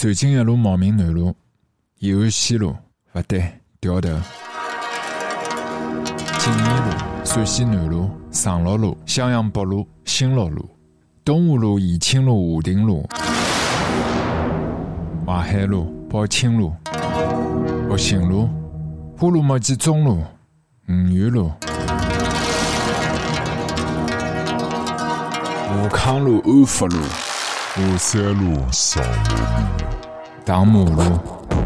瑞金一路茂名南路，延安西路，勿对，掉头。锦里路、陕西南路、长乐路、襄阳北路、新乐路、东湖路、宜庆路、华亭路、淮海路、宝清路、复兴路、乌鲁木齐中路、五原路、武康路、安福路、O é luz. Tá um.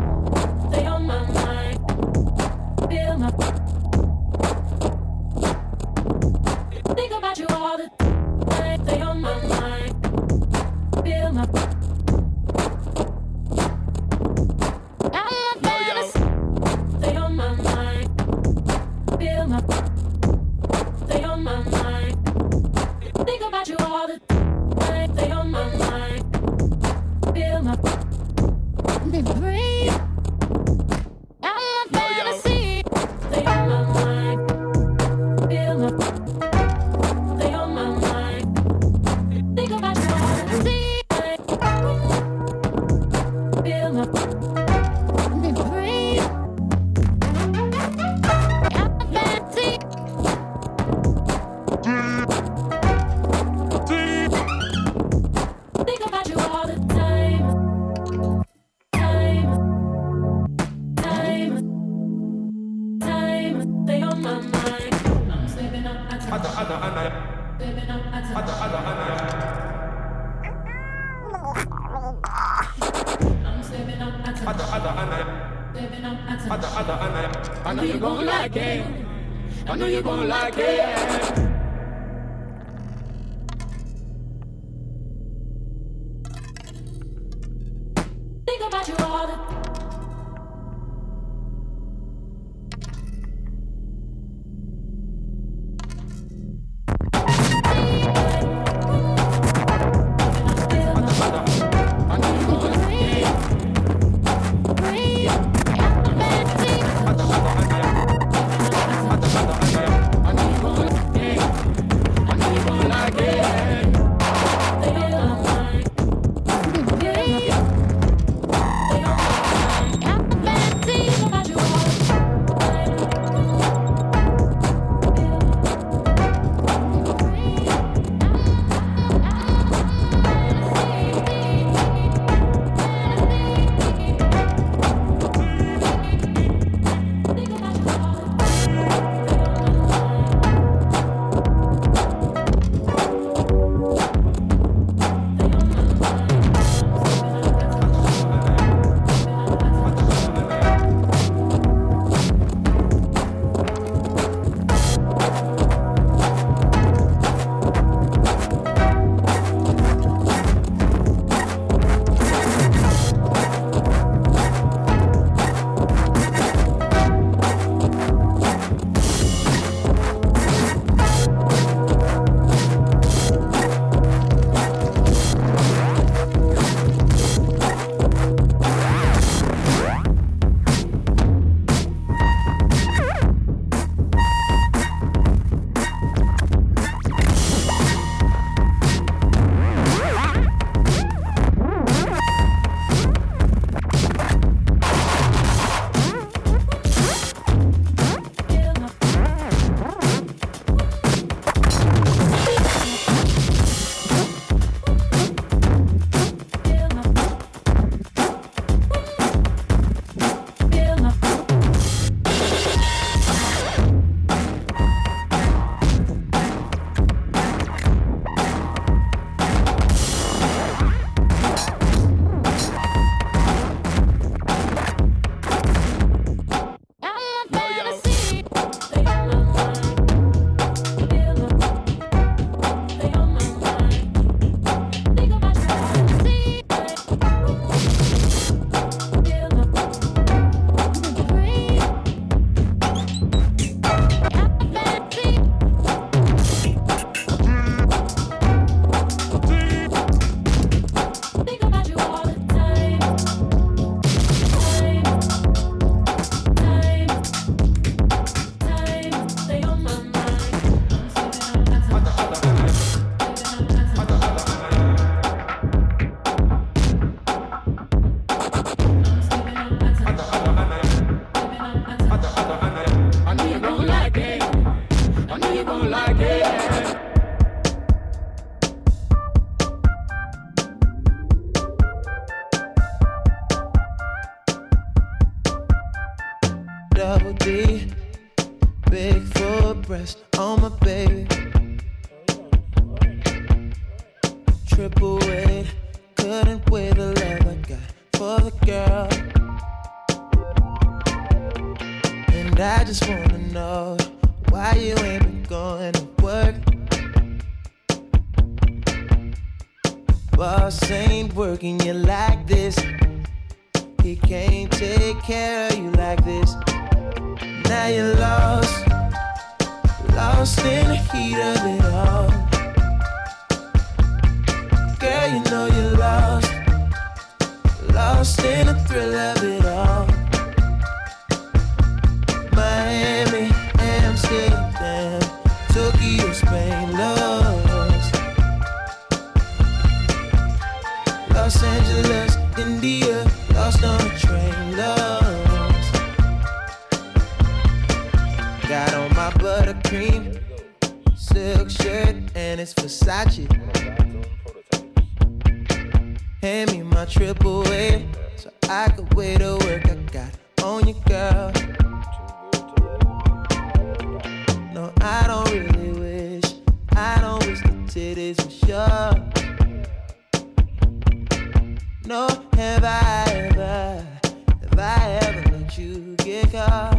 you get got.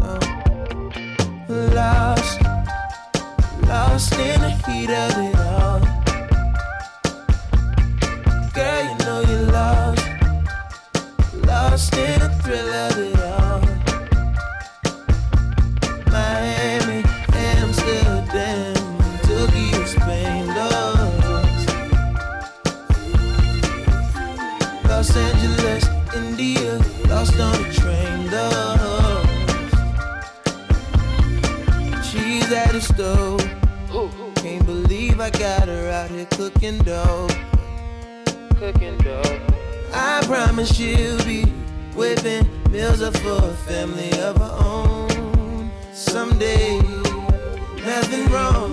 Uh, lost, lost in the heat of it. woman, she'll be whipping meals up for a family of her own. Someday, nothing wrong.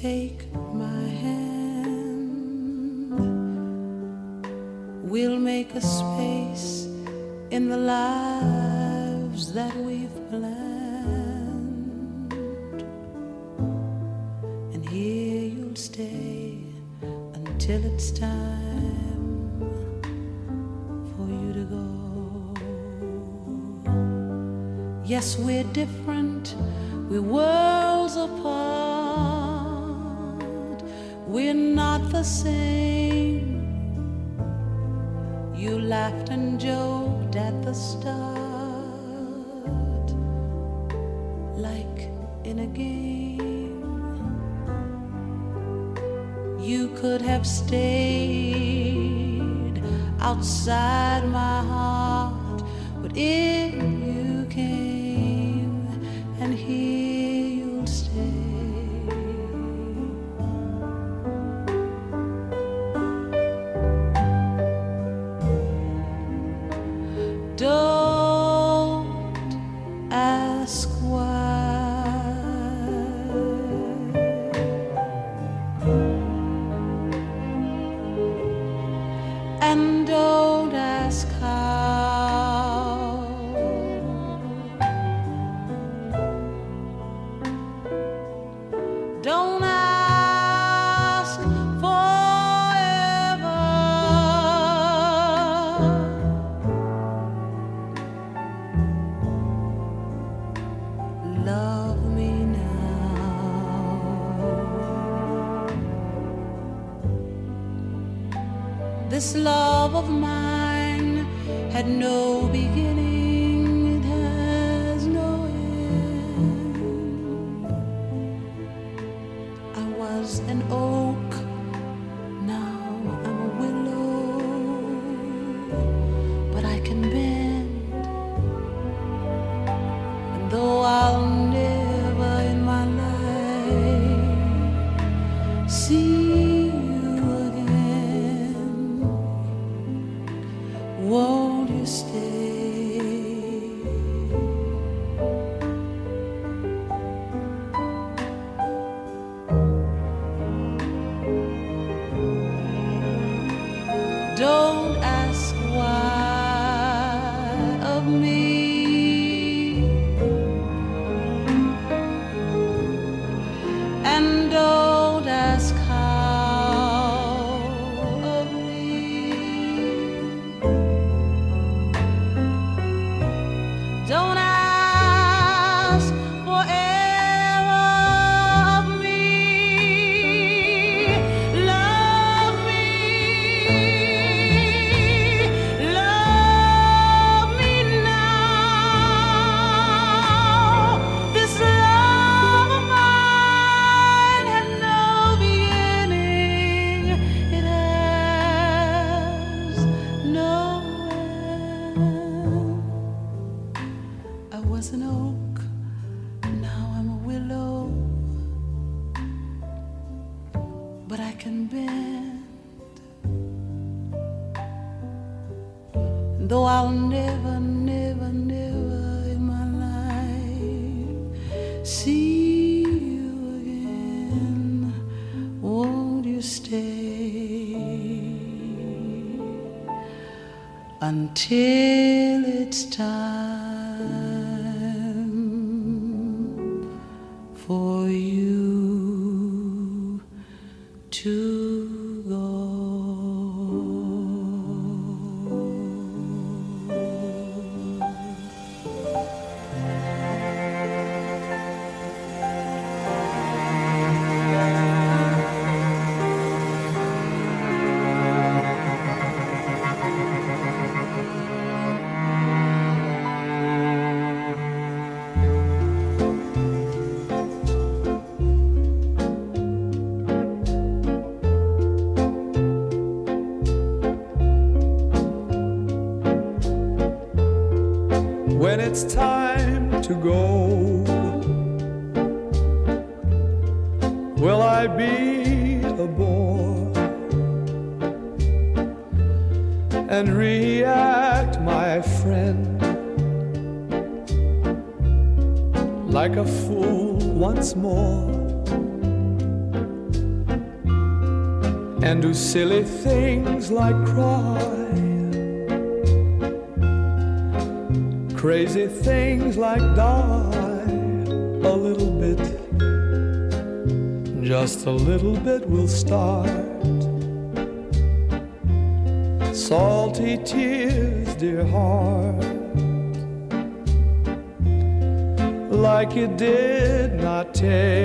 Take my hand. We'll make a space in the lives that we've planned. And here you'll stay until it's time for you to go. Yes, we're different, we're worlds apart we're not the same. You laughed and joked at the start, like in a game. You could have stayed outside my heart, but it until it's time. silly. Things like cry, crazy things like die a little bit, just a little bit will start. Salty tears, dear heart, like it did not take.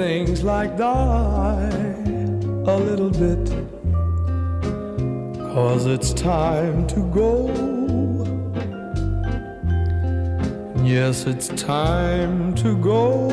things like that, a little bit. Cause it's time to go. Yes, it's time to go.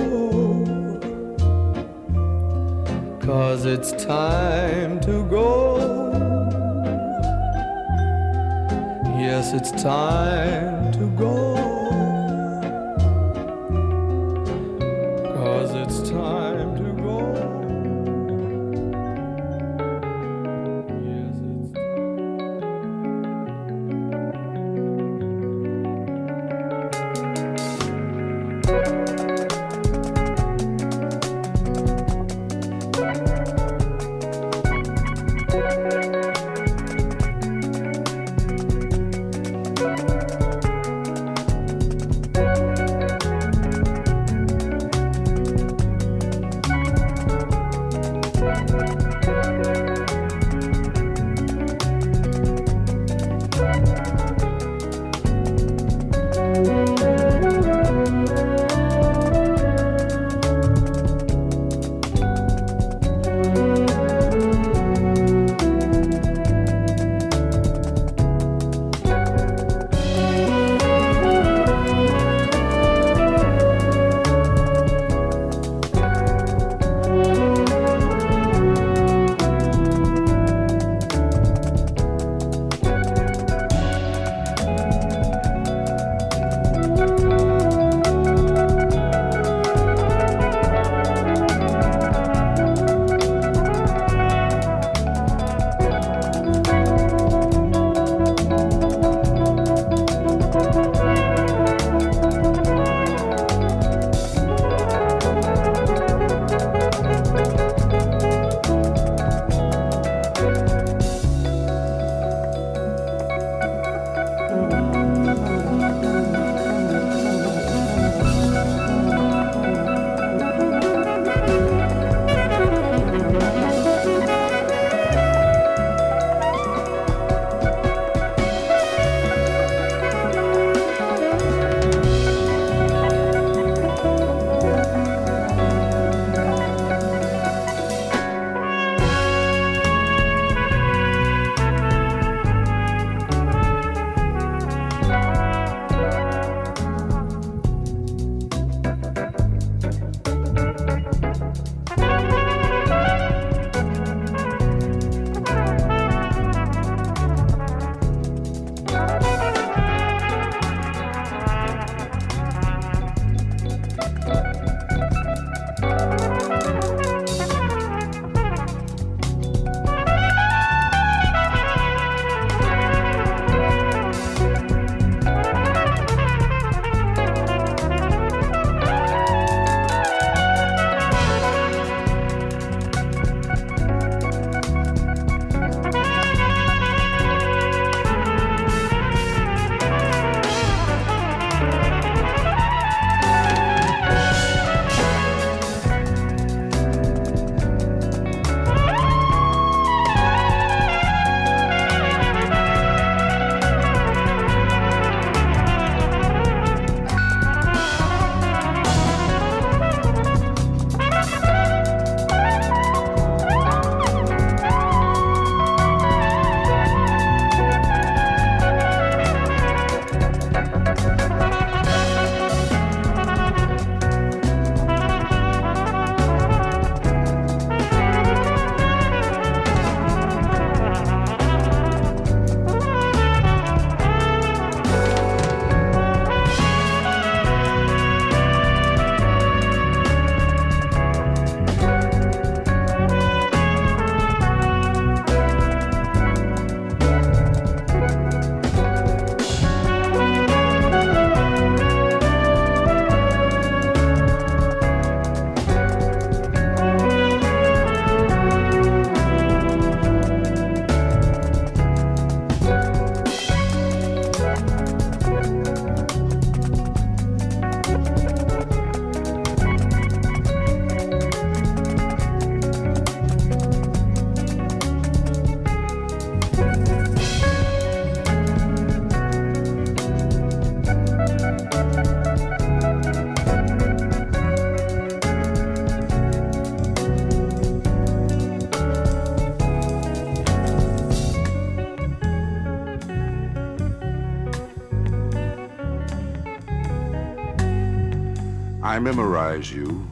Memorize you,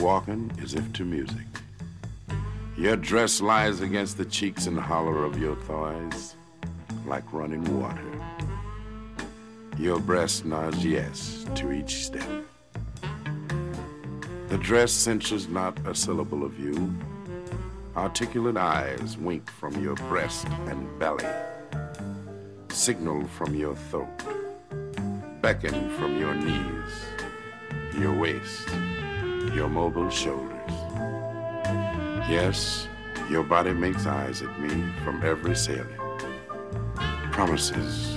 walking as if to music. Your dress lies against the cheeks and hollow of your thighs like running water. Your breast nods yes to each step. The dress censures not a syllable of you. Articulate eyes wink from your breast and belly, signal from your throat, beckon from your knees, your waist, your mobile shoulders. Yes, your body makes eyes at me from every salient. Promises,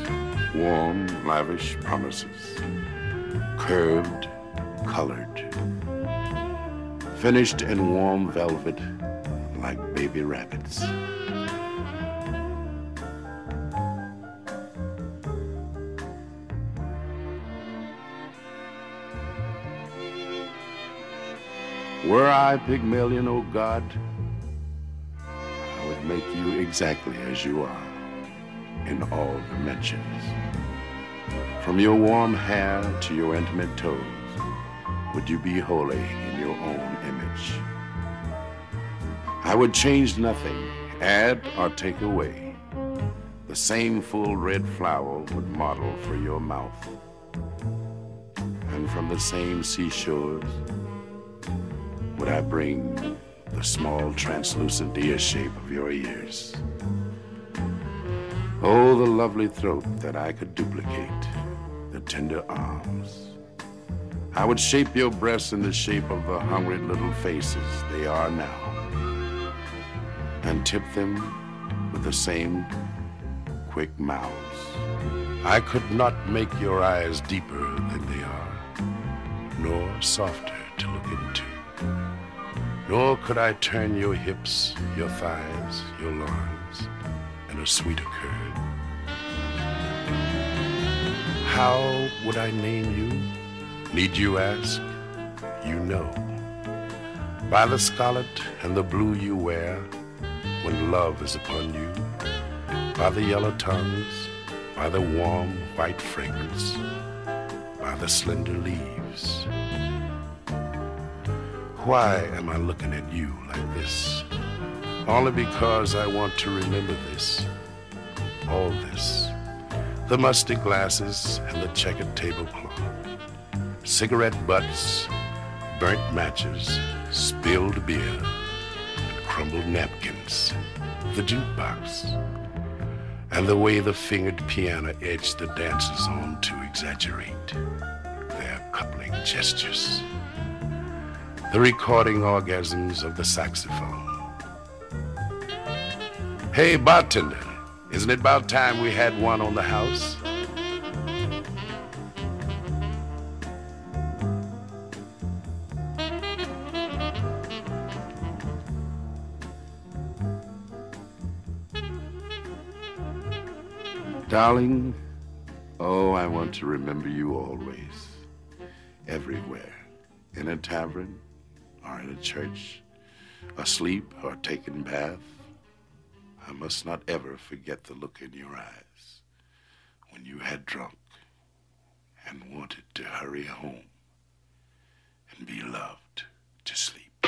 warm, lavish promises, curved, colored, finished in warm velvet like baby rabbits. Were I Pygmalion, O oh God, I would make you exactly as you are in all dimensions. From your warm hair to your intimate toes, would you be wholly in your own image? I would change nothing, add or take away. The same full red flower would model for your mouth. And from the same seashores, would I bring the small translucent ear shape of your ears. Oh, the lovely throat that I could duplicate, the tender arms. I would shape your breasts in the shape of the hungry little faces they are now, and tip them with the same quick mouths. I could not make your eyes deeper than they are, nor softer to look into. Nor could I turn your hips, your thighs, your loins and a sweeter curd. How would I name you? Need you ask? You know. By the scarlet and the blue you wear when love is upon you, by the yellow tongues, by the warm white fragrance, by the slender leaves why am I looking at you like this? Only because I want to remember this. All this. The musty glasses and the checkered tablecloth. Cigarette butts, burnt matches, spilled beer, and crumbled napkins. The jukebox. And the way the fingered piano edged the dancers on to exaggerate their coupling gestures the recording orgasms of the saxophone. Hey, bartender, isn't it about time we had one on the house? Darling, oh, I want to remember you always, everywhere, in a tavern, in a church, asleep or taking bath, I must not ever forget the look in your eyes when you had drunk and wanted to hurry home and be loved to sleep.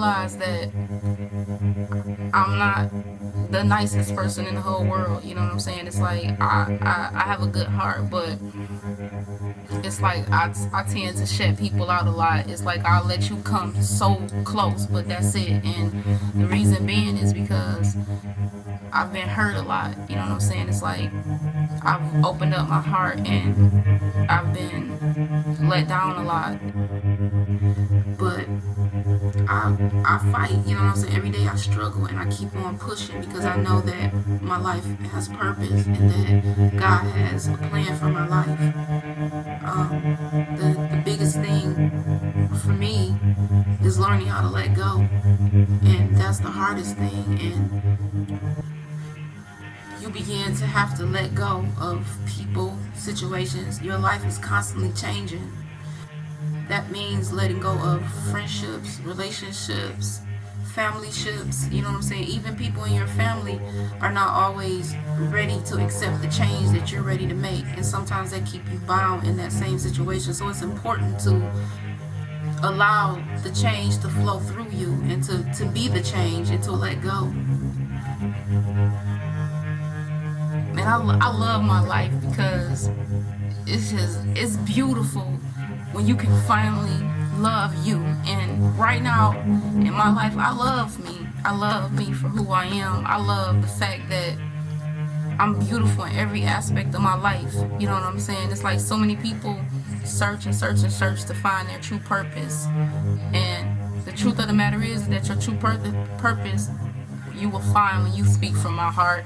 realize that I'm not the nicest person in the whole world. You know what I'm saying? It's like I, I, I have a good heart, but it's like I, I tend to shut people out a lot. It's like I'll let you come so close, but that's it. And the reason being is because I've been hurt a lot. You know what I'm saying? It's like I've opened up my heart and I've been let down a lot. I I fight, you know what I'm saying? Every day I struggle and I keep on pushing because I know that my life has purpose and that God has a plan for my life. Um, the, the biggest thing for me is learning how to let go. And that's the hardest thing. And you begin to have to let go of people, situations. Your life is constantly changing. That means letting go of friendships, relationships, family ships, you know what I'm saying? Even people in your family are not always ready to accept the change that you're ready to make. And sometimes they keep you bound in that same situation. So it's important to allow the change to flow through you and to, to be the change and to let go. Man, I, I love my life because it's just, it's beautiful when you can finally love you. And right now in my life, I love me. I love me for who I am. I love the fact that I'm beautiful in every aspect of my life. You know what I'm saying? It's like so many people search and search and search to find their true purpose. And the truth of the matter is that your true pur- purpose you will find when you speak from my heart.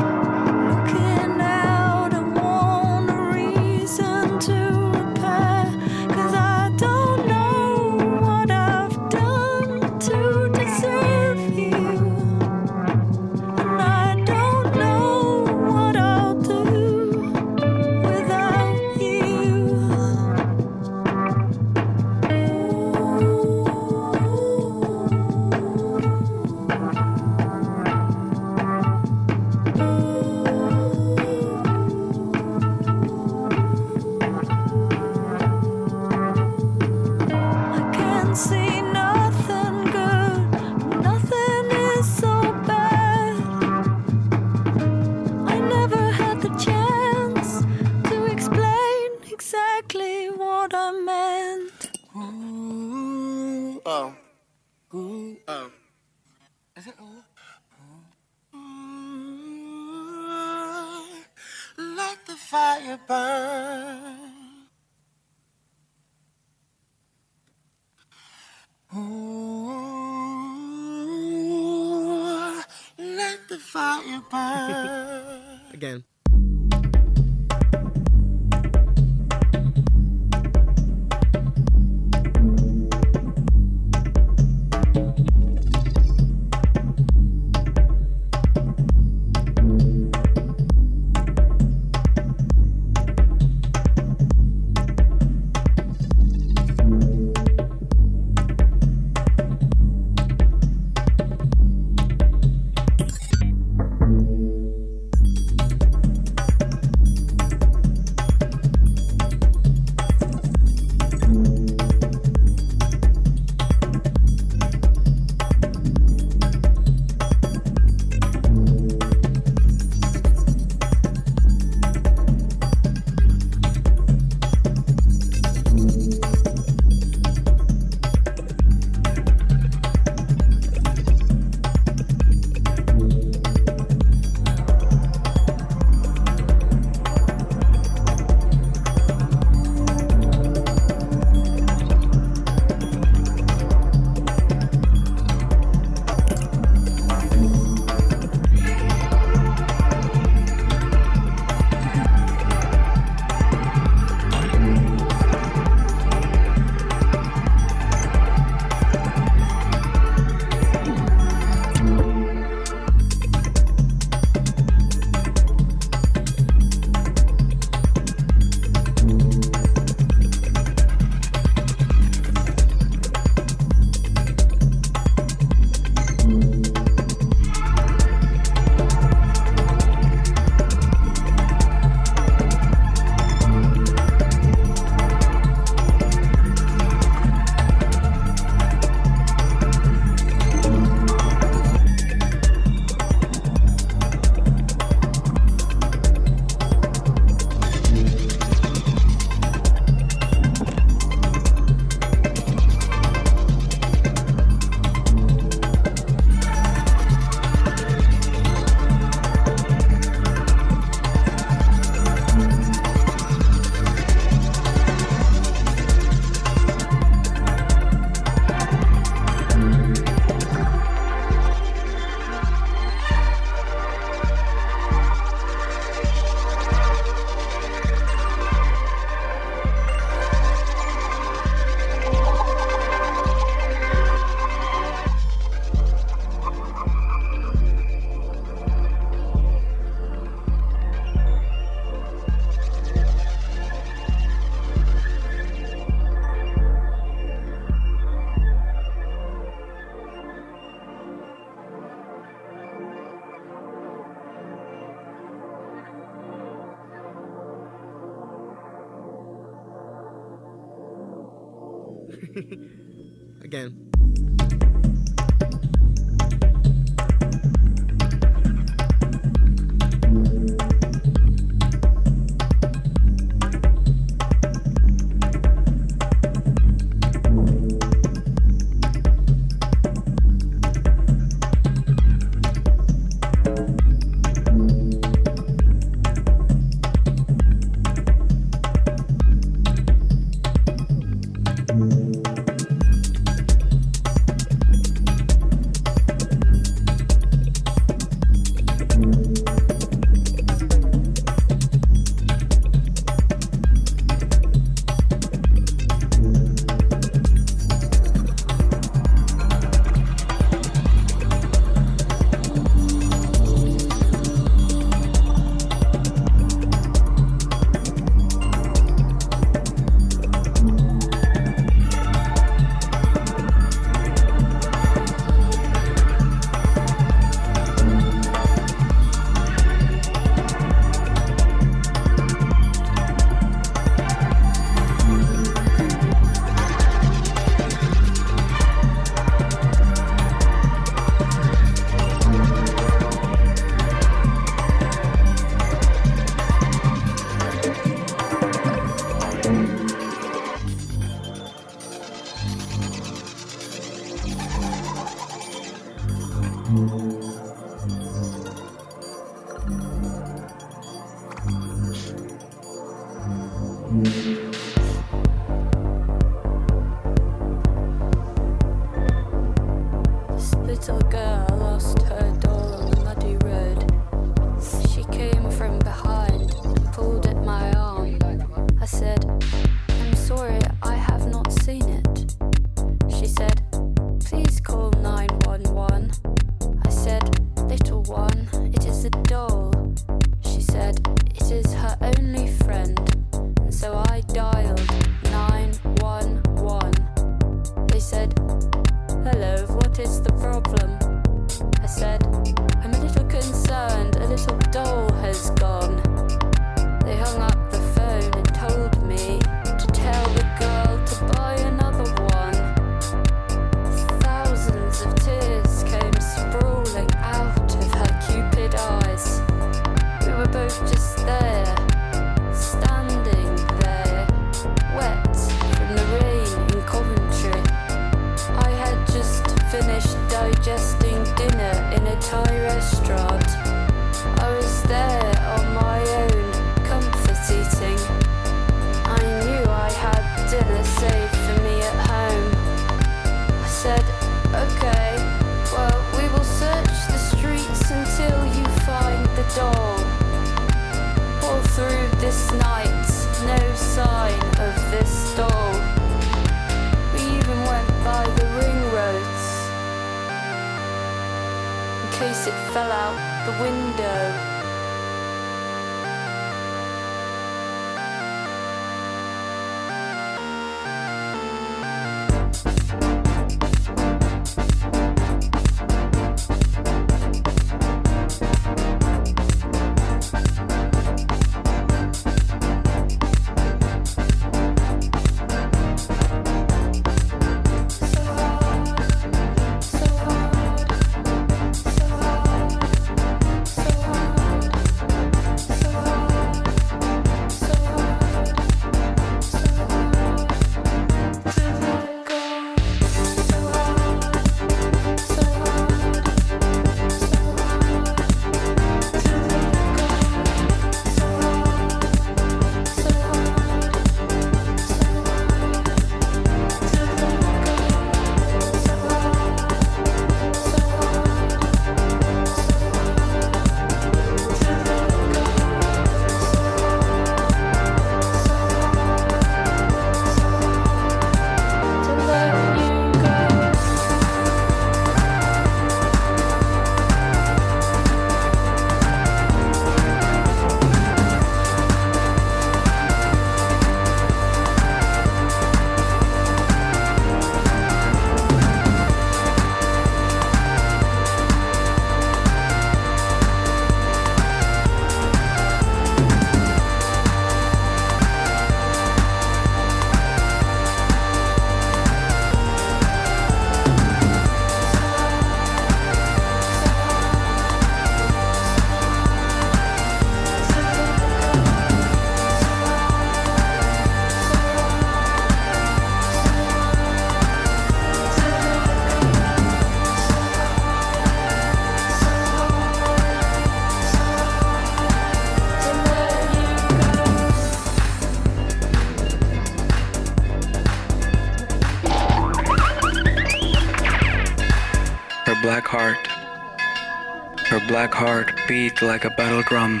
Black heart beat like a battle drum.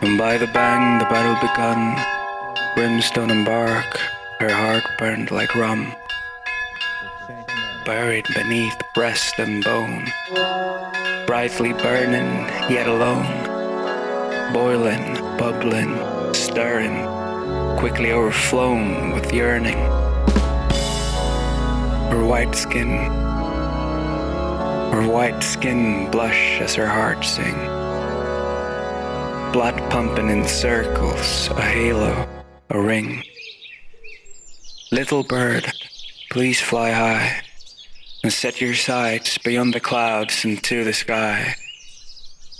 And by the bang the battle begun, brimstone and bark, her heart burned like rum. Buried beneath breast and bone, brightly burning yet alone, boiling, bubbling, stirring, quickly overflown with yearning. Her white skin, her white skin blush as her heart sing. Blood pumping in circles, a halo, a ring. Little bird, please fly high and set your sights beyond the clouds into the sky.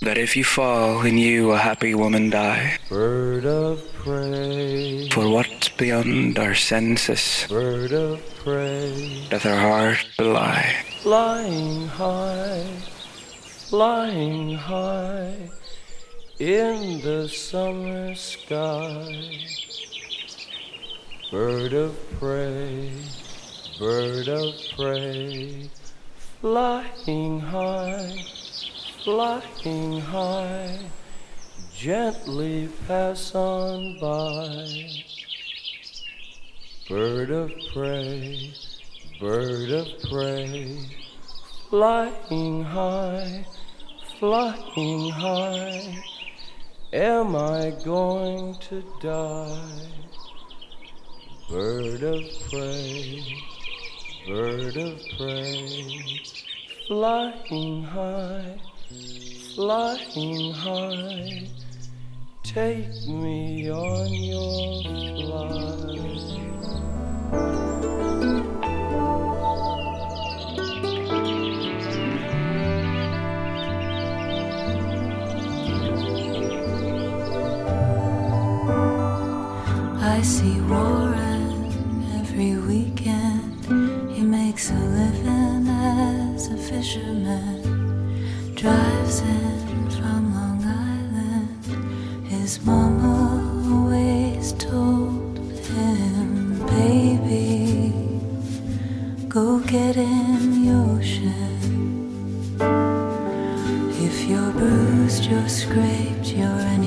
That if you fall, in you a happy woman die. Bird of prey. For what's beyond our senses, Bird of prey. doth our heart belie. Flying high, flying high in the summer sky. Bird of prey, bird of prey, flying high, flying high, gently pass on by. Bird of prey, bird of prey, flying high, flying high. Am I going to die? Bird of prey, bird of prey, flying high, flying high. Take me on your flight. I see Warren every weekend. He makes a living as a fisherman. Drives in His mama always told him, baby, go get in the ocean. If you're bruised, you're scraped, you're any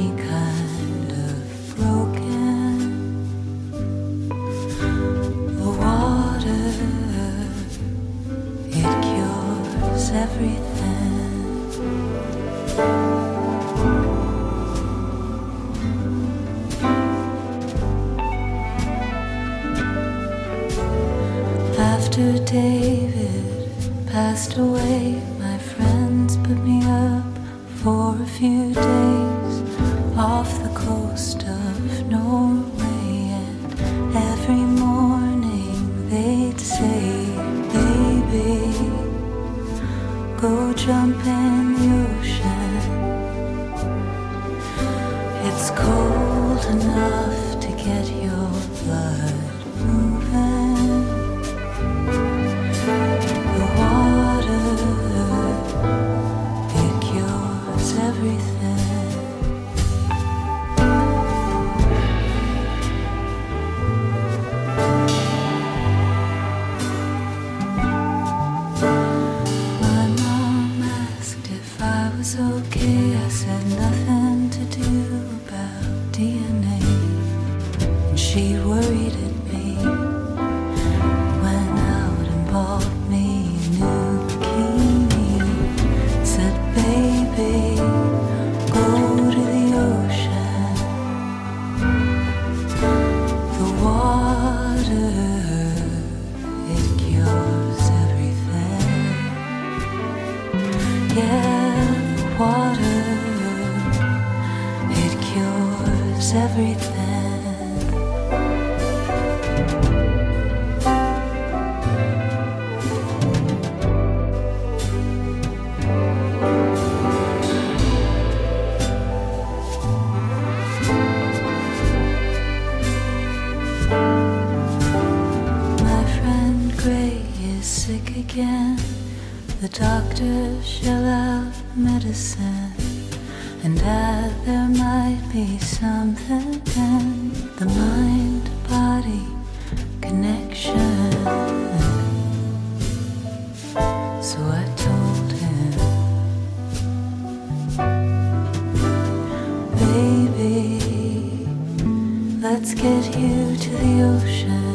Let's get you to the ocean.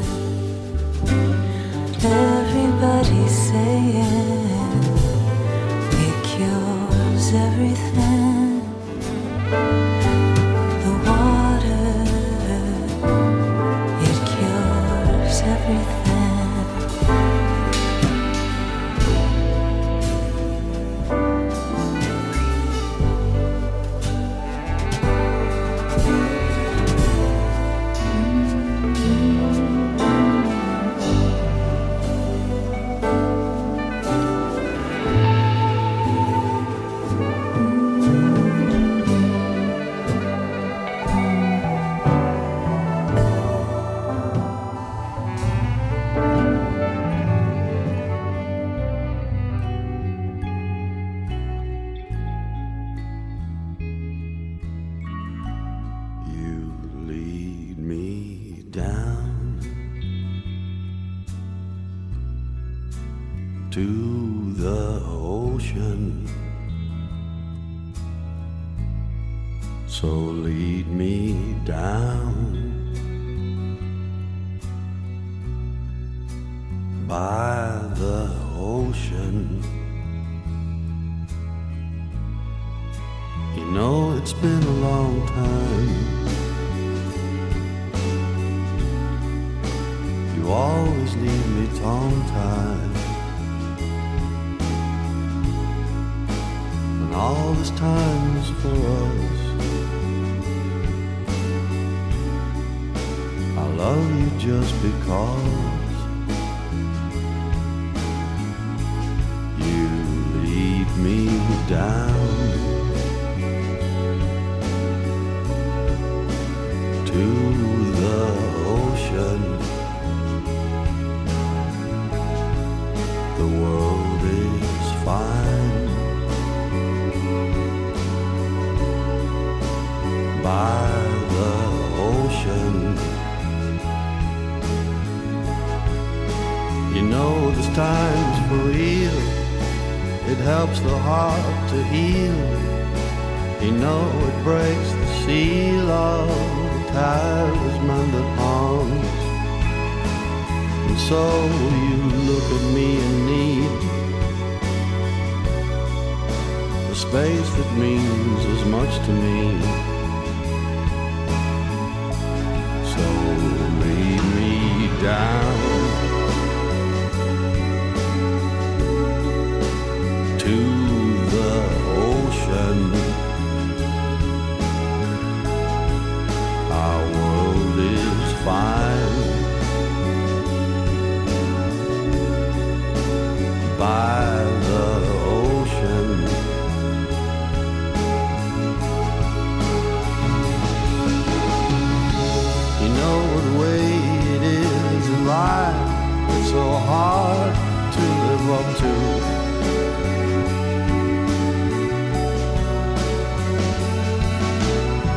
so hard to live up to.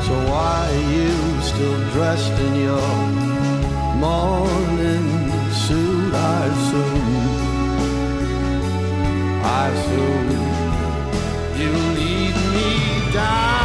So why are you still dressed in your morning suit? I assume, I assume you lead me down.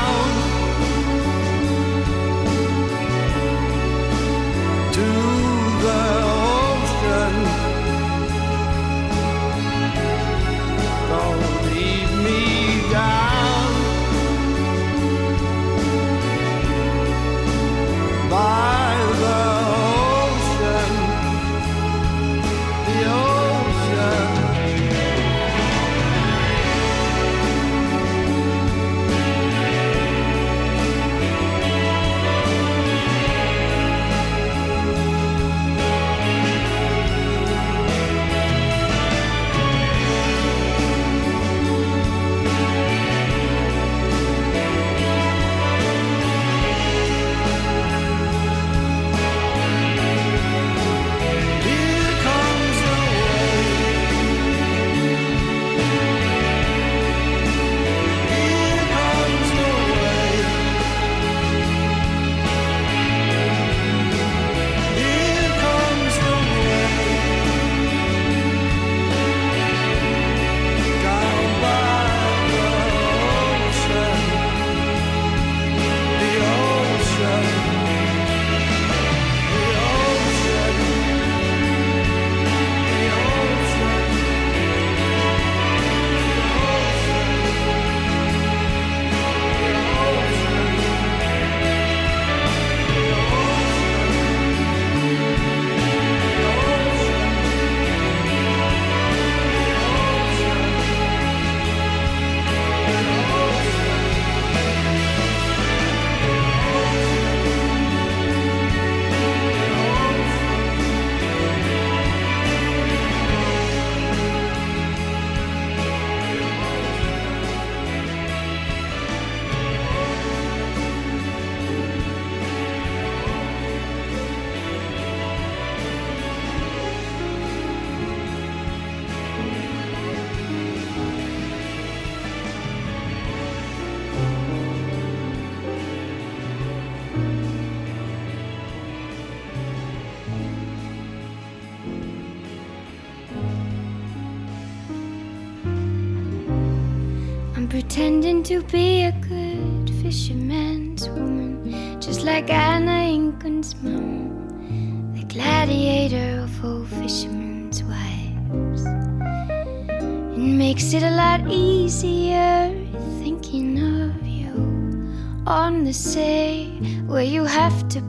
To be a good fisherman's woman, just like Anna Ingunn's mom, the gladiator of all fishermen's wives. It makes it a lot easier thinking of you on the sea, where you have to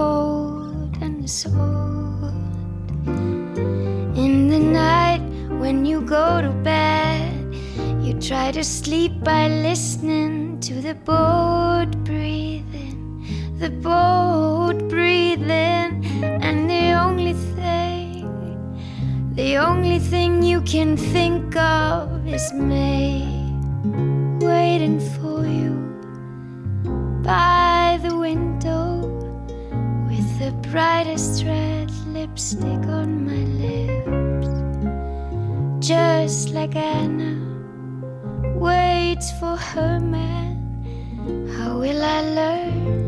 cold and sword. In the night when you go to bed, you try to sleep by listening to the boat breathing, the boat breathing, and the only thing, the only thing you can think of is me waiting for you by the window the brightest red lipstick on my lips. Just like Anna waits for her man, how will I learn?